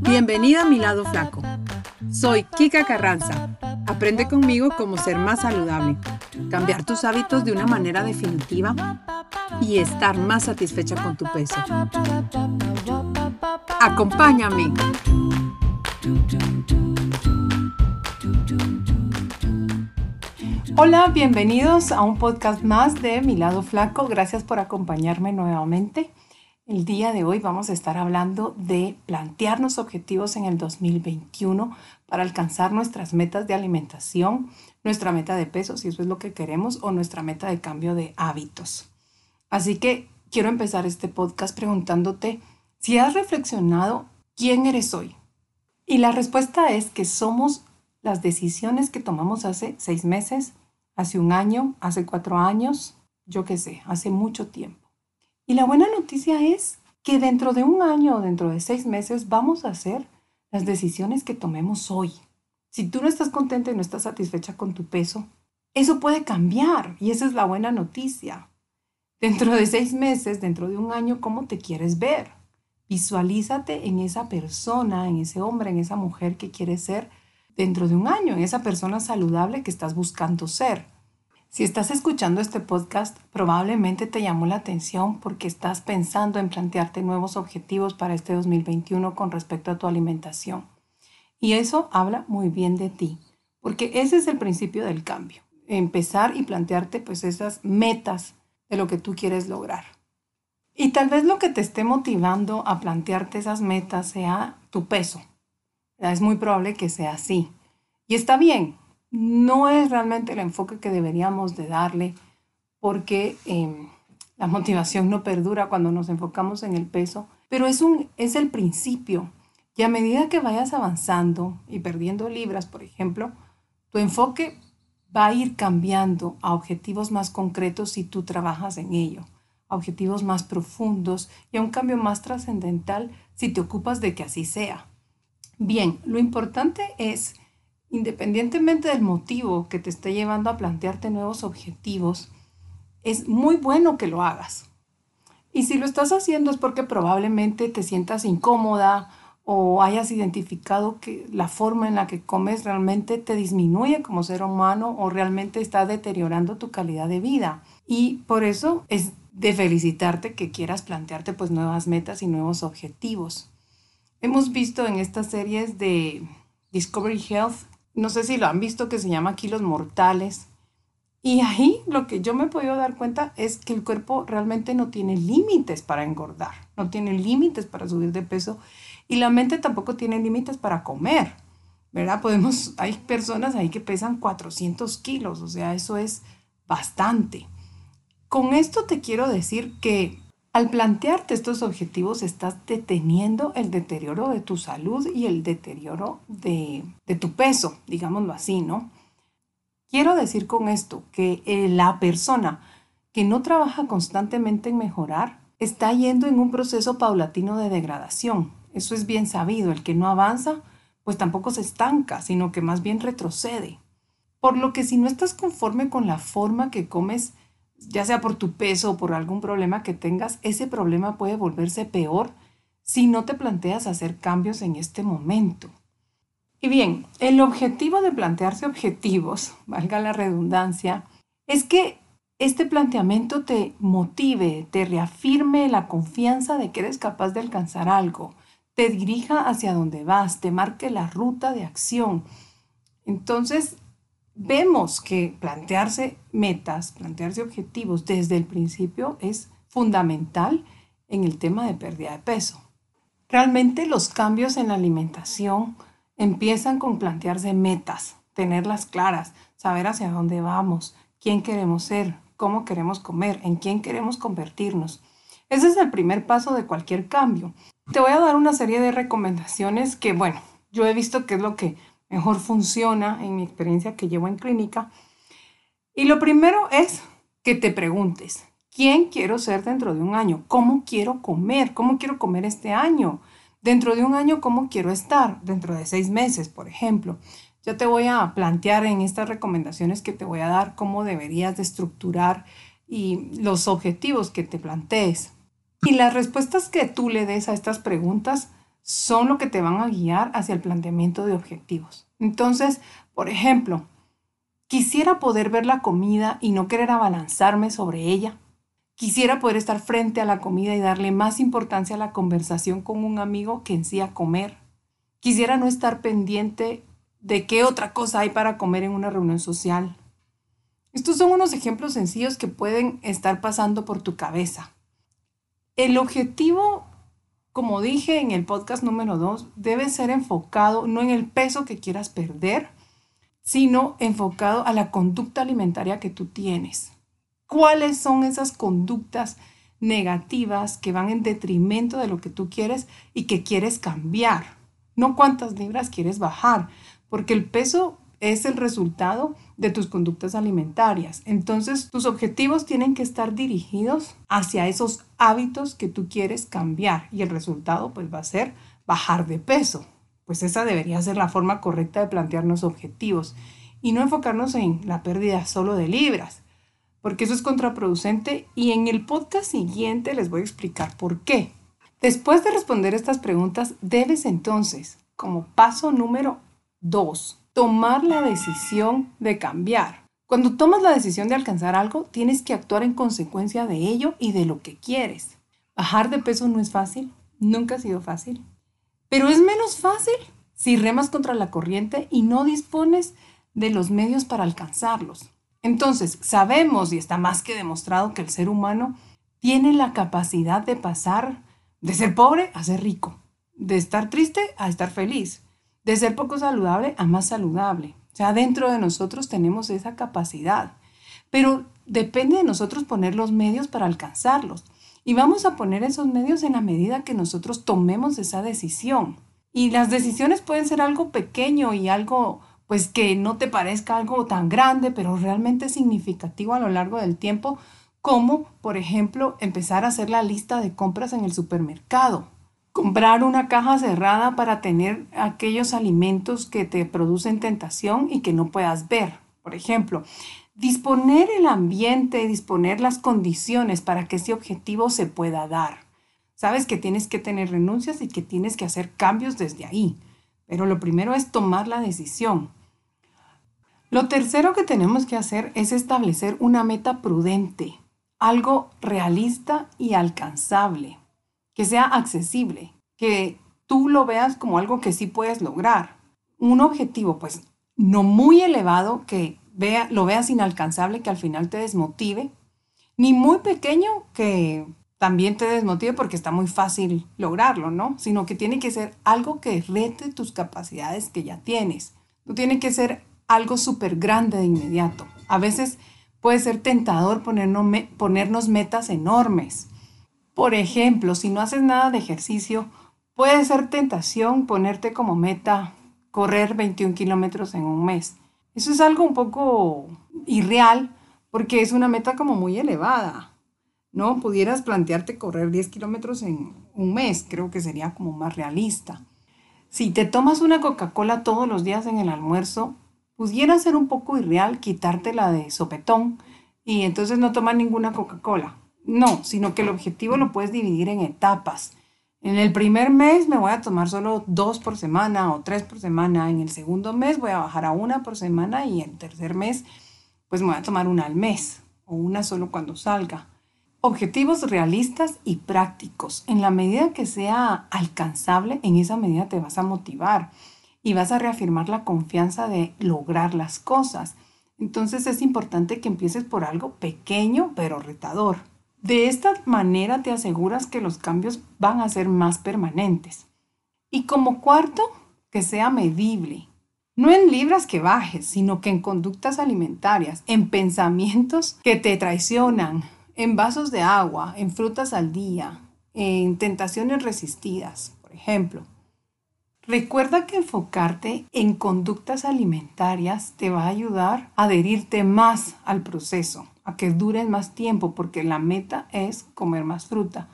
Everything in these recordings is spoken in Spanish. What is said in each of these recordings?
Bienvenida a mi lado flaco. Soy Kika Carranza. Aprende conmigo cómo ser más saludable, cambiar tus hábitos de una manera definitiva y estar más satisfecha con tu peso. Acompáñame. Hola, bienvenidos a un podcast más de Mi lado flaco. Gracias por acompañarme nuevamente. El día de hoy vamos a estar hablando de plantearnos objetivos en el 2021 para alcanzar nuestras metas de alimentación, nuestra meta de peso, si eso es lo que queremos, o nuestra meta de cambio de hábitos. Así que quiero empezar este podcast preguntándote si has reflexionado quién eres hoy. Y la respuesta es que somos las decisiones que tomamos hace seis meses, hace un año, hace cuatro años, yo qué sé, hace mucho tiempo. Y la buena noticia es que dentro de un año o dentro de seis meses vamos a hacer las decisiones que tomemos hoy. Si tú no estás contenta y no estás satisfecha con tu peso, eso puede cambiar y esa es la buena noticia. Dentro de seis meses, dentro de un año, ¿cómo te quieres ver? Visualízate en esa persona, en ese hombre, en esa mujer que quieres ser dentro de un año, en esa persona saludable que estás buscando ser. Si estás escuchando este podcast, probablemente te llamó la atención porque estás pensando en plantearte nuevos objetivos para este 2021 con respecto a tu alimentación. Y eso habla muy bien de ti, porque ese es el principio del cambio. Empezar y plantearte pues esas metas de lo que tú quieres lograr. Y tal vez lo que te esté motivando a plantearte esas metas sea tu peso, es muy probable que sea así. Y está bien, no es realmente el enfoque que deberíamos de darle porque em, la motivación no perdura cuando nos enfocamos en el peso, pero es, un, es el principio. Y a medida que vayas avanzando y perdiendo libras, por ejemplo, tu enfoque va a ir cambiando a objetivos más concretos si tú trabajas en ello, a objetivos más profundos y a un cambio más trascendental si te ocupas de que así sea. Bien, lo importante es, independientemente del motivo que te esté llevando a plantearte nuevos objetivos, es muy bueno que lo hagas. Y si lo estás haciendo es porque probablemente te sientas incómoda o hayas identificado que la forma en la que comes realmente te disminuye como ser humano o realmente está deteriorando tu calidad de vida. Y por eso es de felicitarte que quieras plantearte pues nuevas metas y nuevos objetivos. Hemos visto en estas series de Discovery Health, no sé si lo han visto, que se llama Kilos Mortales. Y ahí lo que yo me he podido dar cuenta es que el cuerpo realmente no tiene límites para engordar, no tiene límites para subir de peso y la mente tampoco tiene límites para comer, ¿verdad? Podemos, hay personas ahí que pesan 400 kilos, o sea, eso es bastante. Con esto te quiero decir que al plantearte estos objetivos estás deteniendo el deterioro de tu salud y el deterioro de, tu peso, digámoslo así, ¿no? Quiero decir con esto que eh, la persona que no trabaja constantemente en mejorar está yendo en un proceso paulatino de degradación. Eso es bien sabido. El que no avanza, pues tampoco se estanca, sino que más bien retrocede. Por lo que si no estás conforme con la forma que comes, ya sea por tu peso o por algún problema que tengas, ese problema puede volverse peor si no te planteas hacer cambios en este momento. Y bien, el objetivo de plantearse objetivos, valga la redundancia, es que este planteamiento te motive, te reafirme la confianza de que eres capaz de alcanzar algo, te dirija hacia donde vas, te marque la ruta de acción. Entonces, vemos que plantearse metas, plantearse objetivos desde el principio es fundamental en el tema de pérdida de peso. Realmente los cambios en la alimentación empiezan con plantearse metas, tenerlas claras, saber hacia dónde vamos, quién queremos ser, cómo queremos comer, en quién queremos convertirnos. Ese es el primer paso de cualquier cambio. Te voy a dar una serie de recomendaciones que, bueno, yo he visto que es lo que mejor funciona en mi experiencia que llevo en clínica. Y lo primero es que te preguntes, ¿quién quiero ser dentro de un año? ¿Cómo quiero comer? ¿Cómo quiero comer este año? Dentro de un año, ¿cómo quiero estar? Dentro de seis meses, por ejemplo. Ya te voy a plantear en estas recomendaciones que te voy a dar cómo deberías de estructurar y los objetivos que te plantees. Y las respuestas que tú le des a estas preguntas son lo que te van a guiar hacia el planteamiento de objetivos. Entonces, por ejemplo, quisiera poder ver la comida y no querer abalanzarme sobre ella. Quisiera poder estar frente a la comida y darle más importancia a la conversación con un amigo que en sí a comer. Quisiera no estar pendiente de qué otra cosa hay para comer en una reunión social. Estos son unos ejemplos sencillos que pueden estar pasando por tu cabeza. El objetivo, como dije en el podcast número 2, debe ser enfocado no en el peso que quieras perder, sino enfocado a la conducta alimentaria que tú tienes. ¿Cuáles son esas conductas negativas que van en detrimento de lo que tú quieres y que quieres cambiar? No cuántas libras quieres bajar, porque el peso es el resultado de tus conductas alimentarias. Entonces, tus objetivos tienen que estar dirigidos hacia esos hábitos que tú quieres cambiar y el resultado pues va a ser bajar de peso. Pues esa debería ser la forma correcta de plantearnos objetivos y no enfocarnos en la pérdida solo de libras, porque eso es contraproducente y en el podcast siguiente les voy a explicar por qué. Después de responder estas preguntas, debes entonces, como paso número 2, tomar la decisión de cambiar. Cuando tomas la decisión de alcanzar algo, tienes que actuar en consecuencia de ello y de lo que quieres. Bajar de peso no es fácil, nunca ha sido fácil, pero es menos fácil si remas contra la corriente y no dispones de los medios para alcanzarlos. Entonces, sabemos y está más que demostrado que el ser humano tiene la capacidad de pasar de ser pobre a ser rico, de estar triste a estar feliz, de ser poco saludable a más saludable. O sea, dentro de nosotros tenemos esa capacidad, pero depende de nosotros poner los medios para alcanzarlos. Y vamos a poner esos medios en la medida que nosotros tomemos esa decisión. Y las decisiones pueden ser algo pequeño y algo, pues que no te parezca algo tan grande, pero realmente significativo a lo largo del tiempo, como, por ejemplo, empezar a hacer la lista de compras en el supermercado comprar una caja cerrada para tener aquellos alimentos que te producen tentación y que no puedas ver. Por ejemplo, disponer el ambiente, disponer las condiciones para que ese objetivo se pueda dar. Sabes que tienes que tener renuncias y que tienes que hacer cambios desde ahí, pero lo primero es tomar la decisión. Lo tercero que tenemos que hacer es establecer una meta prudente, algo realista y alcanzable que sea accesible, que tú lo veas como algo que sí puedes lograr. Un objetivo, pues, no muy elevado, que vea, lo veas inalcanzable, que al final te desmotive, ni muy pequeño, que también te desmotive porque está muy fácil lograrlo, ¿no? Sino que tiene que ser algo que rete tus capacidades que ya tienes. No tiene que ser algo súper grande de inmediato. A veces puede ser tentador ponernos, metas enormes por ejemplo, si no haces nada de ejercicio, puede ser tentación ponerte como meta correr 21 kilómetros en un mes. Eso es algo un poco irreal porque es una meta como muy elevada. ¿No? Pudieras plantearte correr 10 kilómetros en un mes, creo que sería como más realista. Si te tomas una Coca-Cola todos los días en el almuerzo, pudiera ser un poco irreal quitártela de sopetón y entonces no tomar ninguna Coca-Cola. No, sino que el objetivo lo puedes dividir en etapas. En el primer mes me voy a tomar solo dos por semana o tres por semana. En el segundo mes voy a bajar a una por semana y en el tercer mes pues me voy a tomar una al mes o una solo cuando salga. Objetivos realistas y prácticos. En la medida que sea alcanzable, en esa medida te vas a motivar y vas a reafirmar la confianza de lograr las cosas. Entonces es importante que empieces por algo pequeño pero retador. De esta manera te aseguras que los cambios van a ser más permanentes. Y como cuarto, que sea medible. No en libras que bajes, sino que en conductas alimentarias, en pensamientos que te traicionan, en vasos de agua, en frutas al día, en tentaciones resistidas, por ejemplo. Recuerda que enfocarte en conductas alimentarias te va a ayudar a adherirte más al proceso a que duren más tiempo porque la meta es comer más fruta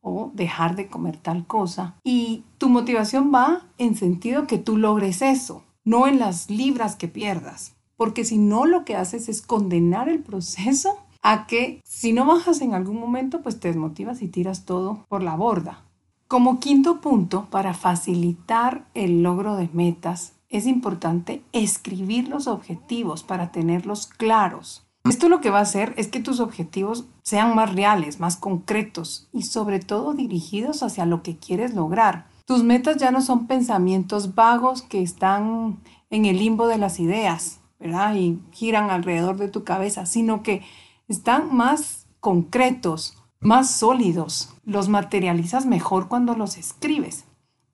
o dejar de comer tal cosa. Y tu motivación va en sentido que tú logres eso, no en las libras que pierdas. Porque si no, lo que haces es condenar el proceso a que si no bajas en algún momento, pues te desmotivas y tiras todo por la borda. Como quinto punto, para facilitar el logro de metas, es importante escribir los objetivos para tenerlos claros. Esto lo que va a hacer es que tus objetivos sean más reales, más concretos y sobre todo dirigidos hacia lo que quieres lograr. Tus metas ya no son pensamientos vagos que están en el limbo de las ideas, ¿verdad? Y giran alrededor de tu cabeza, sino que están más concretos, más sólidos. Los materializas mejor cuando los escribes.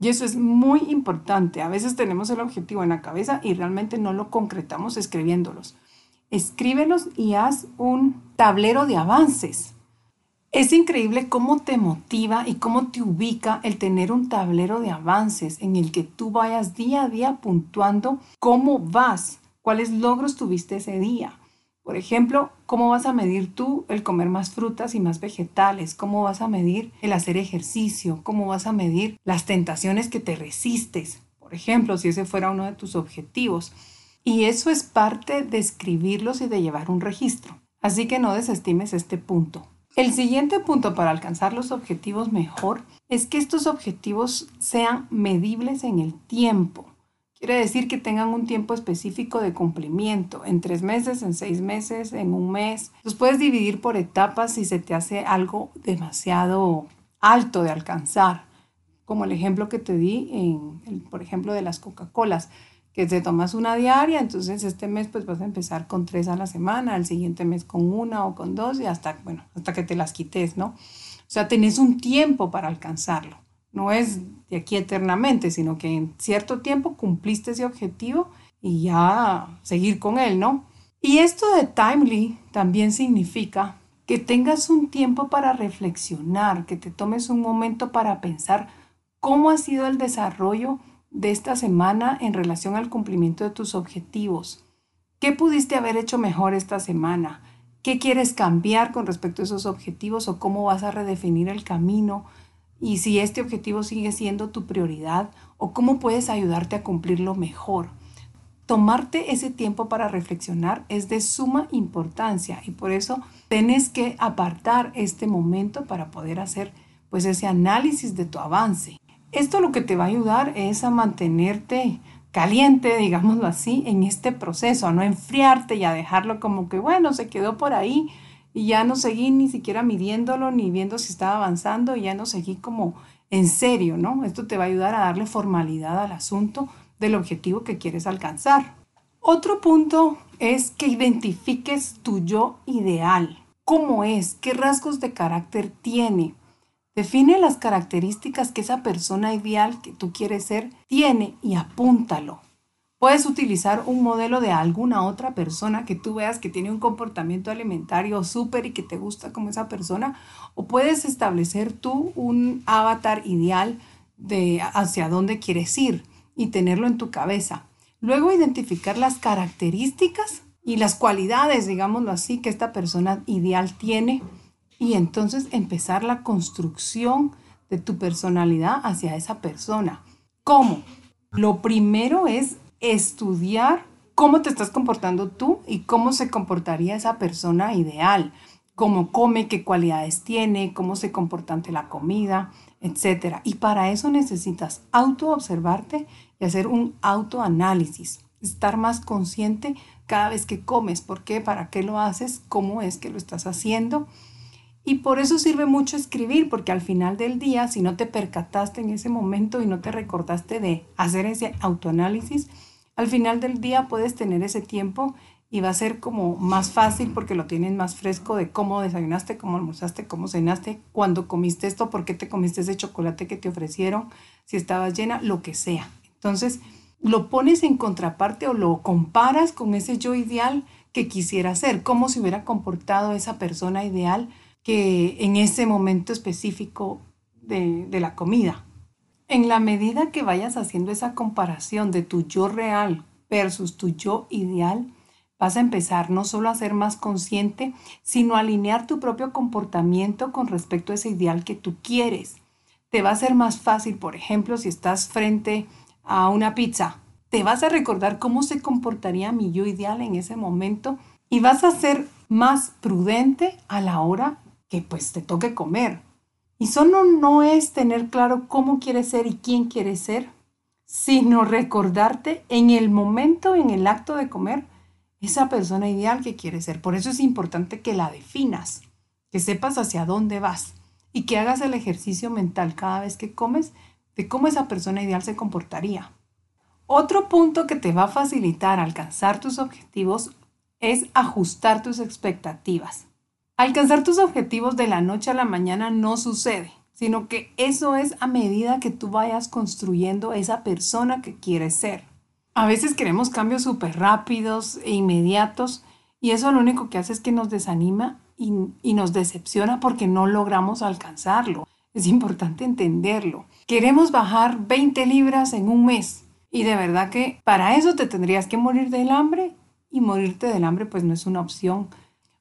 Y eso es muy importante. A veces tenemos el objetivo en la cabeza y realmente no lo concretamos escribiéndolos. Escríbelos y haz un tablero de avances. Es increíble cómo te motiva y cómo te ubica el tener un tablero de avances en el que tú vayas día a día puntuando cómo vas, cuáles logros tuviste ese día. Por ejemplo, ¿cómo vas a medir tú el comer más frutas y más vegetales? ¿Cómo vas a medir el hacer ejercicio? ¿Cómo vas a medir las tentaciones que te resistes? Por ejemplo, si ese fuera uno de tus objetivos. Y eso es parte de escribirlos y de llevar un registro. Así que no desestimes este punto. El siguiente punto para alcanzar los objetivos mejor es que estos objetivos sean medibles en el tiempo. Quiere decir que tengan un tiempo específico de cumplimiento, en tres meses, en seis meses, en un mes. Los puedes dividir por etapas si se te hace algo demasiado alto de alcanzar, como el ejemplo que te di, por ejemplo, de las Coca-Colas que te tomas una diaria, entonces este mes pues vas a empezar con tres a la semana, el siguiente mes con una o con dos y hasta, bueno, hasta que te las quites, ¿no? O sea, tenés un tiempo para alcanzarlo. No es de aquí eternamente, sino que en cierto tiempo cumpliste ese objetivo y ya seguir con él, ¿no? Y esto de timely también significa que tengas un tiempo para reflexionar, que te tomes un momento para pensar cómo ha sido el desarrollo de esta semana en relación al cumplimiento de tus objetivos. ¿Qué pudiste haber hecho mejor esta semana? ¿Qué quieres cambiar con respecto a esos objetivos o cómo vas a redefinir el camino? Y si este objetivo sigue siendo tu prioridad o cómo puedes ayudarte a cumplirlo mejor. Tomarte ese tiempo para reflexionar es de suma importancia y por eso tienes que apartar este momento para poder hacer pues ese análisis de tu avance. Esto lo que te va a ayudar es a mantenerte caliente, digámoslo así, en este proceso, a no enfriarte y a dejarlo como que, bueno, se quedó por ahí y ya no seguí ni siquiera midiéndolo ni viendo si estaba avanzando y ya no seguí como en serio, ¿no? Esto te va a ayudar a darle formalidad al asunto del objetivo que quieres alcanzar. Otro punto es que identifiques tu yo ideal. ¿Cómo es? ¿Qué rasgos de carácter tiene? Define las características que esa persona ideal que tú quieres ser tiene y apúntalo. Puedes utilizar un modelo de alguna otra persona que tú veas que tiene un comportamiento alimentario súper y que te gusta como esa persona, o puedes establecer tú un avatar ideal de hacia dónde quieres ir y tenerlo en tu cabeza. Luego identificar las características y las cualidades, digámoslo así, que esta persona ideal tiene y entonces empezar la construcción de tu personalidad hacia esa persona. ¿Cómo? Lo primero es estudiar cómo te estás comportando tú y cómo se comportaría esa persona ideal, cómo come, qué cualidades tiene, cómo se comporta ante la comida, etc. Y para eso necesitas autoobservarte y hacer un autoanálisis, estar más consciente cada vez que comes, por qué, para qué lo haces, cómo es que lo estás haciendo y por eso sirve mucho escribir, porque al final del día, si no te percataste en ese momento y no te recordaste de hacer ese autoanálisis, al final del día puedes tener ese tiempo y va a ser como más fácil porque lo tienes más fresco de cómo desayunaste, cómo almorzaste, cómo cenaste, cuando comiste esto, por qué te comiste ese chocolate que te ofrecieron, si estabas llena, lo que sea. Entonces, lo pones en contraparte o lo comparas con ese yo ideal que quisiera ser, cómo se hubiera comportado esa persona ideal en ese momento específico de, de la comida. En la medida que vayas haciendo esa comparación de tu yo real versus tu yo ideal, vas a empezar no solo a ser más consciente, sino a alinear tu propio comportamiento con respecto a ese ideal que tú quieres. Te va a ser más fácil, por ejemplo, si estás frente a una pizza, te vas a recordar cómo se comportaría mi yo ideal en ese momento y vas a ser más prudente a la hora que pues te toque comer. Y solo no es tener claro cómo quieres ser y quién quieres ser, sino recordarte en el momento, en el acto de comer, esa persona ideal que quieres ser. Por eso es importante que la definas, que sepas hacia dónde vas y que hagas el ejercicio mental cada vez que comes de cómo esa persona ideal se comportaría. Otro punto que te va a facilitar alcanzar tus objetivos es ajustar tus expectativas. Alcanzar tus objetivos de la noche a la mañana no sucede, sino que eso es a medida que tú vayas construyendo esa persona que quieres ser. A veces queremos cambios súper rápidos e inmediatos y eso lo único que hace es que nos desanima y, y nos decepciona porque no logramos alcanzarlo. Es importante entenderlo. Queremos bajar 20 libras en un mes y de verdad que para eso te tendrías que morir del hambre y morirte del hambre pues no es una opción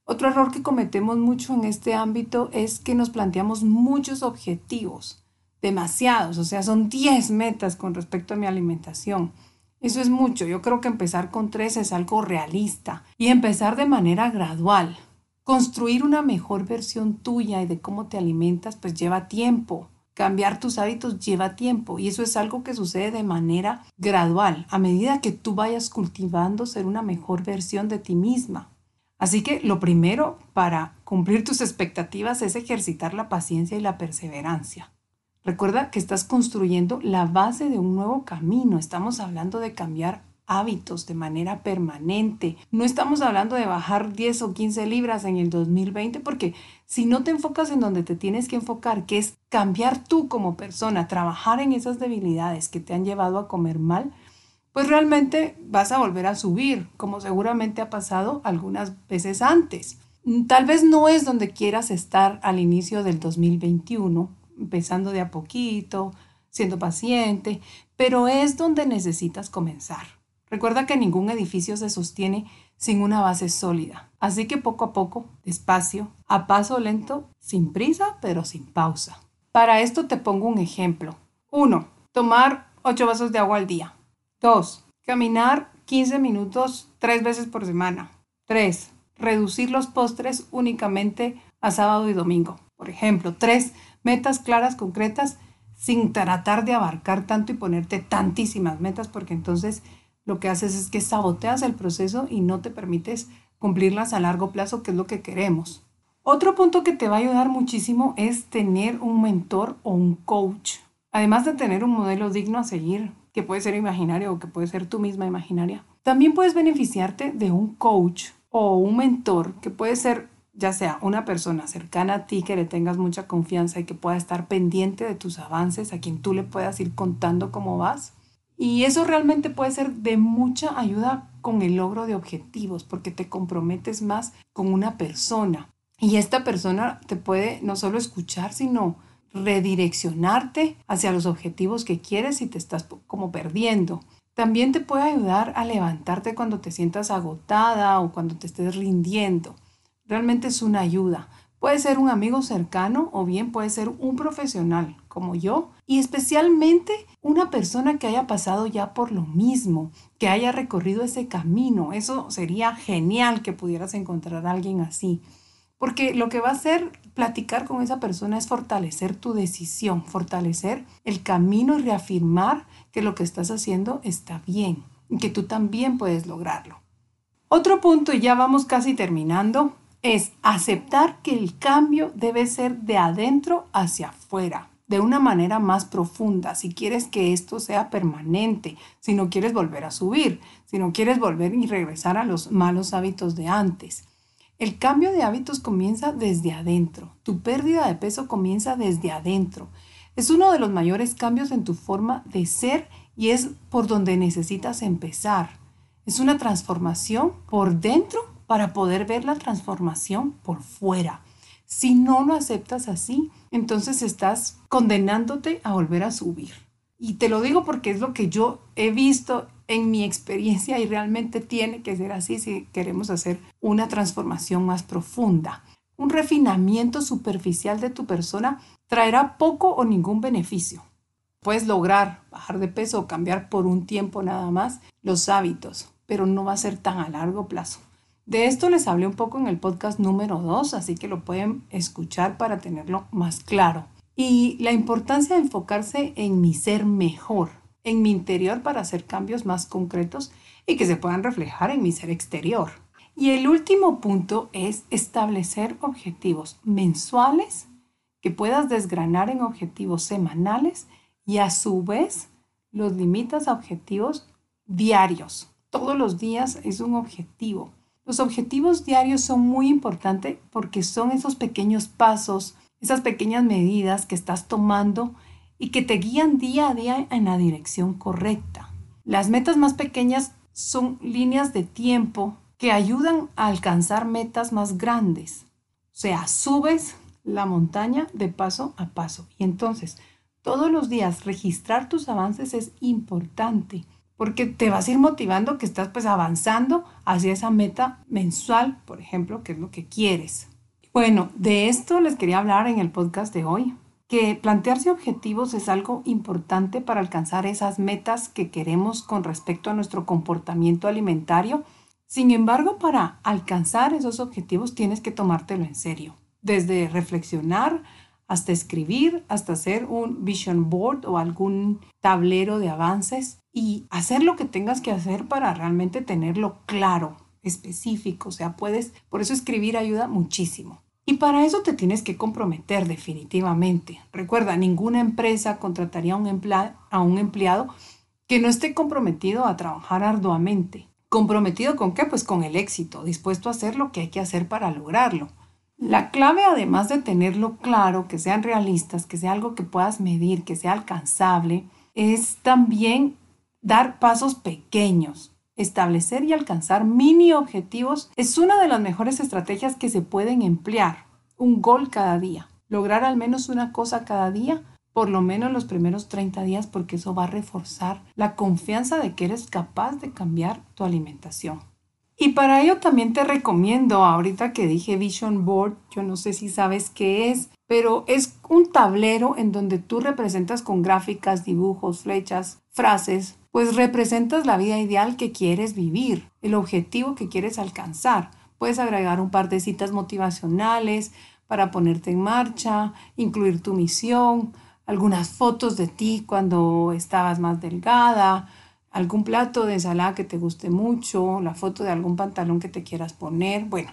otro error que cometemos mucho en este ámbito es que nos planteamos muchos objetivos, demasiados, o sea, son 10 metas con respecto a mi alimentación. Eso es mucho, yo creo que empezar con tres es algo realista y empezar de manera gradual. Construir una mejor versión tuya y de cómo te alimentas pues lleva tiempo. Cambiar tus hábitos lleva tiempo y eso es algo que sucede de manera gradual a medida que tú vayas cultivando ser una mejor versión de ti misma. Así que lo primero para cumplir tus expectativas es ejercitar la paciencia y la perseverancia. Recuerda que estás construyendo la base de un nuevo camino. Estamos hablando de cambiar hábitos de manera permanente. No estamos hablando de bajar 10 o 15 libras en el 2020 porque si no te enfocas en donde te tienes que enfocar, que es cambiar tú como persona, trabajar en esas debilidades que te han llevado a comer mal, pues realmente vas a volver a subir, como seguramente ha pasado algunas veces antes. Mm, tal vez no es donde quieras estar al inicio del 2021, empezando de a poquito, siendo paciente, pero es donde necesitas comenzar. Recuerda que ningún edificio se sostiene sin una base sólida. Así que poco a poco, despacio, a paso lento, sin prisa, pero sin pausa. Para esto te pongo un ejemplo. 1. Tomar 8 vasos de agua al día. 2. Caminar 15 minutos tres veces por semana. 3. Reducir los postres únicamente a sábado y domingo. Por ejemplo, 3. Metas claras, concretas, sin tratar de abarcar tanto y ponerte tantísimas metas, porque entonces lo que haces es que saboteas el proceso y no te permites cumplirlas a largo plazo, que es lo que queremos. Otro punto que te va a ayudar muchísimo es tener un mentor o un coach. Además de tener un modelo digno a seguir, que puede ser imaginario o que puede ser tú misma imaginaria. También puedes beneficiarte de un coach o un mentor que puede ser ya sea una persona cercana a ti que le tengas mucha confianza y que pueda estar pendiente de tus avances, a quien tú le puedas ir contando cómo vas. Y eso realmente puede ser de mucha ayuda con el logro de objetivos, porque te comprometes más con una persona. Y esta persona te puede no solo escuchar, sino redireccionarte hacia los objetivos que quieres y te estás como perdiendo. También te puede ayudar a levantarte cuando te sientas agotada o cuando te estés rindiendo. Realmente es una ayuda. Puede ser un amigo cercano o bien puede ser un profesional como yo y especialmente una persona que haya pasado ya por lo mismo, que haya recorrido ese camino. Eso sería genial que pudieras encontrar a alguien así. Porque lo que va a hacer platicar con esa persona es fortalecer tu decisión, fortalecer el camino y reafirmar que lo que estás haciendo está bien y que tú también puedes lograrlo. Otro punto, y ya vamos casi terminando, es aceptar que el cambio debe ser de adentro hacia afuera, de una manera más profunda, si quieres que esto sea permanente, si no quieres volver a subir, si no quieres volver y regresar a los malos hábitos de antes. El cambio de hábitos comienza desde adentro. Tu pérdida de peso comienza desde adentro. Es uno de los mayores cambios en tu forma de ser y es por donde necesitas empezar. Es una transformación por dentro para poder ver la transformación por fuera. Si no lo aceptas así, entonces estás condenándote a volver a subir. Y te lo digo porque es lo que yo he visto en mi experiencia y realmente tiene que ser así si queremos hacer una transformación más profunda. Un refinamiento superficial de tu persona traerá poco o ningún beneficio. Puedes lograr bajar de peso o cambiar por un tiempo nada más los hábitos, pero no va a ser tan a largo plazo. De esto les hablé un poco en el podcast número 2, así que lo pueden escuchar para tenerlo más claro. Y la importancia de enfocarse en mi ser mejor, en mi interior para hacer cambios más concretos y que se puedan reflejar en mi ser exterior. Y el último punto es establecer objetivos mensuales que puedas desgranar en objetivos semanales y a su vez los limitas a objetivos diarios. Todos los días es un objetivo. Los objetivos diarios son muy importantes porque son esos pequeños pasos, esas pequeñas medidas que estás tomando y que te guían día a día en la dirección correcta. Las metas más pequeñas son líneas de tiempo que ayudan a alcanzar metas más grandes. O sea, subes la montaña de paso a paso. Y entonces, todos los días registrar tus avances es importante porque te vas a ir motivando que estás pues avanzando hacia esa meta mensual, por ejemplo, que es lo que quieres. Bueno, de esto les quería hablar en el podcast de hoy, que plantearse objetivos es algo importante para alcanzar esas metas que queremos con respecto a nuestro comportamiento alimentario. Sin embargo, para alcanzar esos objetivos tienes que tomártelo en serio, desde reflexionar hasta escribir, hasta hacer un vision board o algún tablero de avances y hacer lo que tengas que hacer para realmente tenerlo claro, específico. O sea, puedes, por eso escribir ayuda muchísimo. Y para eso te tienes que comprometer definitivamente. Recuerda, ninguna empresa contrataría a un, empleado que no esté comprometido a trabajar arduamente. ¿Comprometido con qué? Pues con el éxito, dispuesto a hacer lo que hay que hacer para lograrlo. La clave, además de tenerlo claro, que sean realistas, que sea algo que puedas medir, que sea alcanzable, es también dar pasos pequeños. Establecer y alcanzar mini objetivos es una de las mejores estrategias que se pueden emplear. Un gol cada día. Lograr al menos una cosa cada día, por lo menos los primeros 30 días, porque eso va a reforzar la confianza de que eres capaz de cambiar tu alimentación. Y para ello también te recomiendo, ahorita que dije Vision Board, yo no sé si sabes qué es, pero es un tablero en donde tú representas con gráficas, dibujos, flechas, frases, pues representas la vida ideal que quieres vivir, el objetivo que quieres alcanzar. Puedes agregar un par de citas motivacionales para ponerte en marcha, incluir tu misión, algunas fotos de ti cuando estabas más delgada, algún plato de ensalada que te guste mucho, la foto de algún pantalón que te quieras poner, bueno.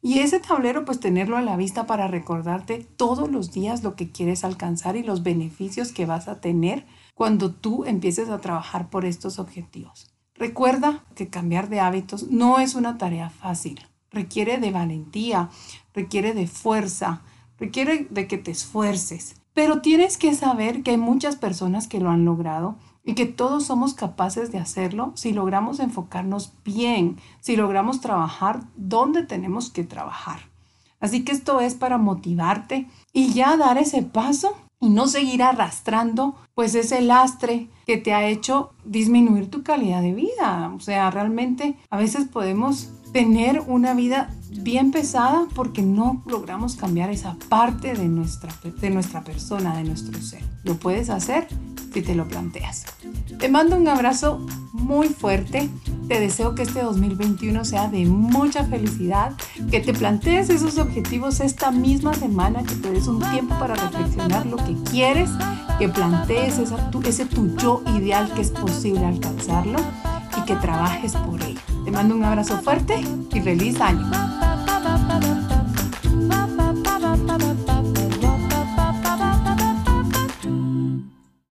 Y ese tablero, pues tenerlo a la vista para recordarte todos los días lo que quieres alcanzar y los beneficios que vas a tener cuando tú empieces a trabajar por estos objetivos. Recuerda que cambiar de hábitos no es una tarea fácil. Requiere de valentía, requiere de fuerza, requiere de que te esfuerces. Pero tienes que saber que hay muchas personas que lo han logrado y que todos somos capaces de hacerlo si logramos enfocarnos bien, si logramos trabajar donde tenemos que trabajar. Así que esto es para motivarte y ya dar ese paso y no seguir arrastrando pues ese lastre que te ha hecho disminuir tu calidad de vida. O sea, realmente a veces podemos tener una vida bien pesada porque no logramos cambiar esa parte de nuestra, de nuestra persona, de nuestro ser. Lo puedes hacer si te lo planteas. Te mando un abrazo muy fuerte. Te deseo que este 2021 sea de mucha felicidad, que te plantees esos objetivos esta misma semana, que te des un tiempo para reflexionar lo que quieres, que plantees ese tu yo ideal que es posible alcanzarlo y que trabajes por ello. Te mando un abrazo fuerte y feliz año.